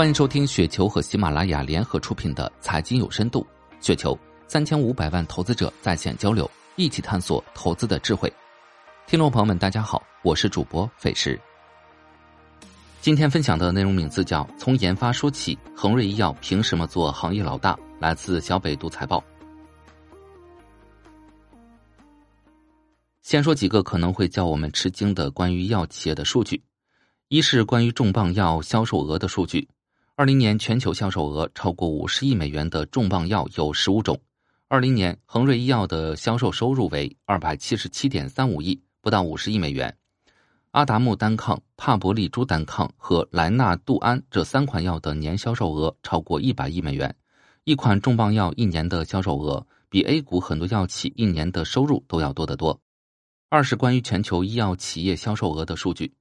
欢迎收听雪球和喜马拉雅联合出品的《财经有深度》，雪球三千五百万投资者在线交流，一起探索投资的智慧。听众朋友们，大家好，我是主播费时。今天分享的内容名字叫《从研发说起，恒瑞医药凭什么做行业老大》，来自小北读财报。先说几个可能会叫我们吃惊的关于药企业的数据，一是关于重磅药销售额的数据。二零年全球销售额超过五十亿美元的重磅药有十五种。二零年恒瑞医药的销售收入为二百七十七点三五亿，不到五十亿美元。阿达木单抗、帕博利珠单抗和莱纳杜安这三款药的年销售额超过一百亿美元。一款重磅药一年的销售额比 A 股很多药企一年的收入都要多得多。二是关于全球医药企业销售额的数据。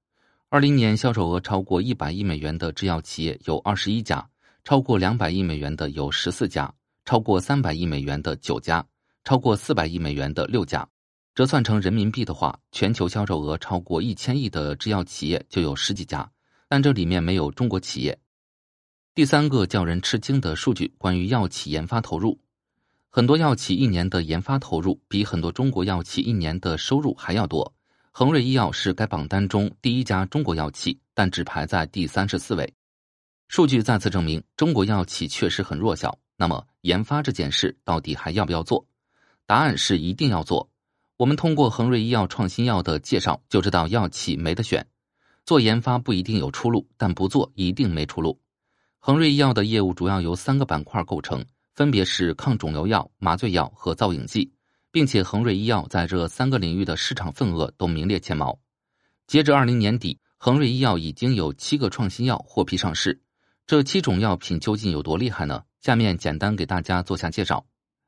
二零年销售额超过一百亿美元的制药企业有二十一家，超过两百亿美元的有十四家，超过三百亿美元的九家，超过四百亿美元的六家。折算成人民币的话，全球销售额超过一千亿的制药企业就有十几家，但这里面没有中国企业。第三个叫人吃惊的数据，关于药企研发投入，很多药企一年的研发投入比很多中国药企一年的收入还要多。恒瑞医药是该榜单中第一家中国药企，但只排在第三十四位。数据再次证明，中国药企确实很弱小。那么，研发这件事到底还要不要做？答案是一定要做。我们通过恒瑞医药创新药的介绍就知道，药企没得选。做研发不一定有出路，但不做一定没出路。恒瑞医药的业务主要由三个板块构成，分别是抗肿瘤药、麻醉药和造影剂。并且恒瑞医药在这三个领域的市场份额都名列前茅。截至二零年底，恒瑞医药已经有七个创新药获批上市。这七种药品究竟有多厉害呢？下面简单给大家做下介绍。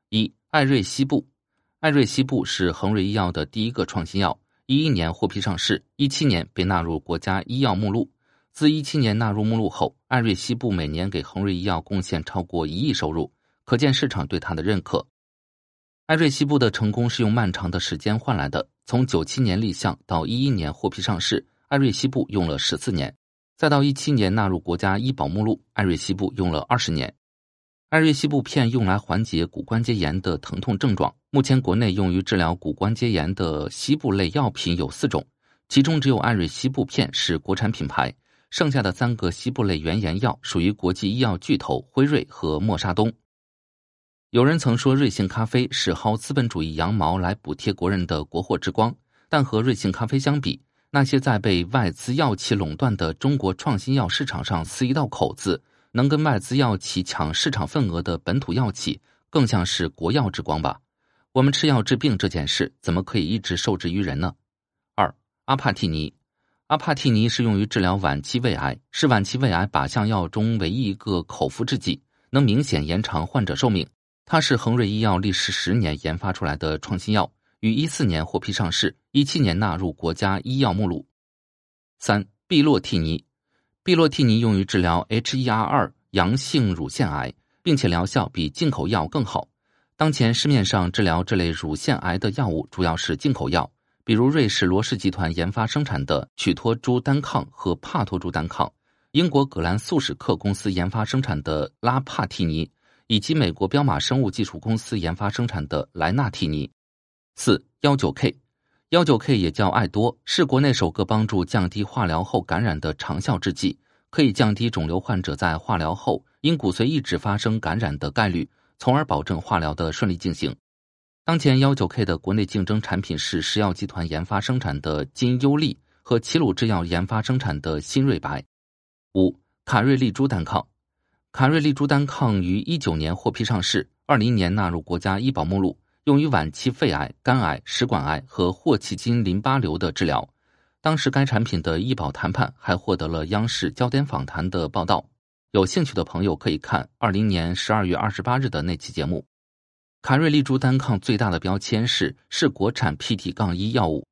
一、艾瑞西布。艾瑞西布是恒瑞医药的第一个创新药，一一年获批上市，一七年被纳入国家医药目录。自一七年纳入目录后，艾瑞西布每年给恒瑞医药贡献超过一亿收入，可见市场对它的认可。艾瑞西布的成功是用漫长的时间换来的。从九七年立项到一一年获批上市，艾瑞西布用了十四年；再到一七年纳入国家医保目录，艾瑞西布用了二十年。艾瑞西布片用来缓解骨关节炎的疼痛症状。目前国内用于治疗骨关节炎的西部类药品有四种，其中只有艾瑞西布片是国产品牌，剩下的三个西部类原研药属于国际医药巨头辉瑞和默沙东。有人曾说瑞幸咖啡是薅资本主义羊毛来补贴国人的国货之光，但和瑞幸咖啡相比，那些在被外资药企垄断的中国创新药市场上撕一道口子，能跟外资药企抢市场份额的本土药企，更像是国药之光吧？我们吃药治病这件事，怎么可以一直受制于人呢？二阿帕替尼，阿帕替尼是用于治疗晚期胃癌，是晚期胃癌靶向药中唯一一个口服制剂，能明显延长患者寿命。它是恒瑞医药历时十年研发出来的创新药，于一四年获批上市，一七年纳入国家医药目录。三碧洛替尼，碧洛替尼用于治疗 HER2 阳性乳腺癌，并且疗效比进口药更好。当前市面上治疗这类乳腺癌的药物主要是进口药，比如瑞士罗氏集团研发生产的曲托珠单抗和帕托珠单抗，英国葛兰素史克公司研发生产的拉帕替尼。以及美国彪马生物技术公司研发生产的莱纳替尼。四幺九 K，幺九 K 也叫爱多，是国内首个帮助降低化疗后感染的长效制剂，可以降低肿瘤患者在化疗后因骨髓抑制发生感染的概率，从而保证化疗的顺利进行。当前幺九 K 的国内竞争产品是石药集团研发生产的金优利和齐鲁制药研发生产的新瑞白。五卡瑞利珠单抗。卡瑞利珠单抗于一九年获批上市，二零年纳入国家医保目录，用于晚期肺癌、肝癌、食管癌和霍奇金淋巴瘤的治疗。当时该产品的医保谈判还获得了央视焦点访谈的报道。有兴趣的朋友可以看二零年十二月二十八日的那期节目。卡瑞利珠单抗最大的标签是是国产 PD- 杠一药物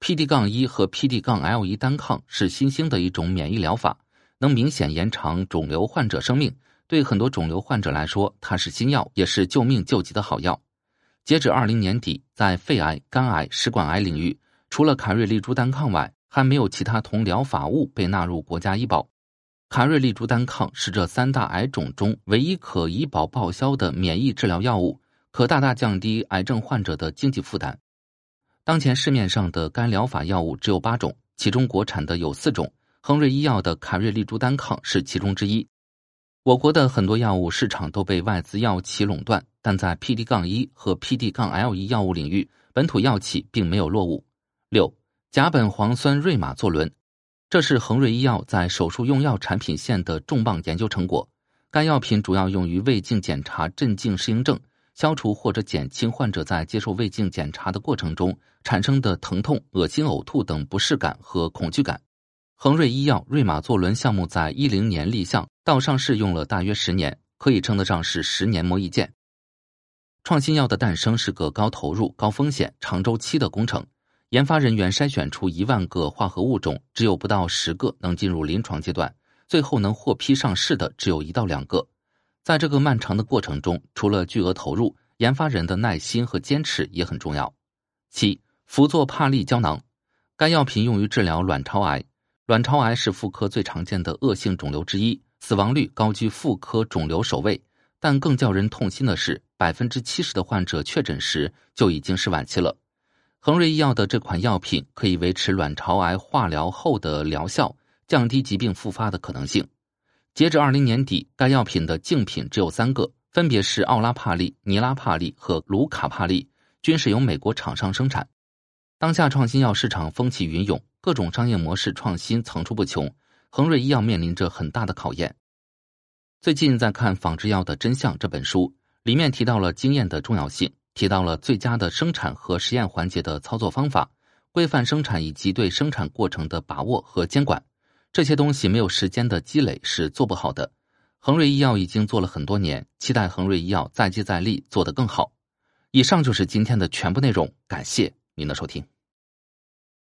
，PD- 杠一和 PD- 杠 L 一单抗是新兴的一种免疫疗法。能明显延长肿瘤患者生命，对很多肿瘤患者来说，它是新药，也是救命救急的好药。截止二零年底，在肺癌、肝癌、食管癌领域，除了卡瑞利珠单抗外，还没有其他同疗法物被纳入国家医保。卡瑞利珠单抗是这三大癌种中唯一可医保报销的免疫治疗药物，可大大降低癌症患者的经济负担。当前市面上的该疗法药物只有八种，其中国产的有四种，恒瑞医药的卡瑞利珠单抗是其中之一。我国的很多药物市场都被外资药企垄断，但在 PD- 杠一和 PD- 杠 L 一药物领域，本土药企并没有落伍。六甲苯磺酸瑞马唑仑，这是恒瑞医药在手术用药产品线的重磅研究成果。该药品主要用于胃镜检查镇静适应症，消除或者减轻患者在接受胃镜检查的过程中产生的疼痛、恶心、呕吐等不适感和恐惧感。恒瑞医药瑞马唑仑项目在一零年立项，到上市用了大约十年，可以称得上是十年磨一剑。创新药的诞生是个高投入、高风险、长周期的工程，研发人员筛选出一万个化合物种，只有不到十个能进入临床阶段，最后能获批上市的只有一到两个。在这个漫长的过程中，除了巨额投入，研发人的耐心和坚持也很重要。七氟唑帕利胶囊，该药品用于治疗卵巢癌。卵巢癌是妇科最常见的恶性肿瘤之一，死亡率高居妇科肿瘤首位。但更叫人痛心的是，百分之七十的患者确诊时就已经是晚期了。恒瑞医药的这款药品可以维持卵巢癌化疗后的疗效，降低疾病复发的可能性。截至二零年底，该药品的竞品只有三个，分别是奥拉帕利、尼拉帕利和卢卡帕利，均是由美国厂商生产。当下创新药市场风起云涌。各种商业模式创新层出不穷，恒瑞医药面临着很大的考验。最近在看《仿制药的真相》这本书，里面提到了经验的重要性，提到了最佳的生产和实验环节的操作方法、规范生产以及对生产过程的把握和监管。这些东西没有时间的积累是做不好的。恒瑞医药已经做了很多年，期待恒瑞医药再接再厉，做得更好。以上就是今天的全部内容，感谢您的收听。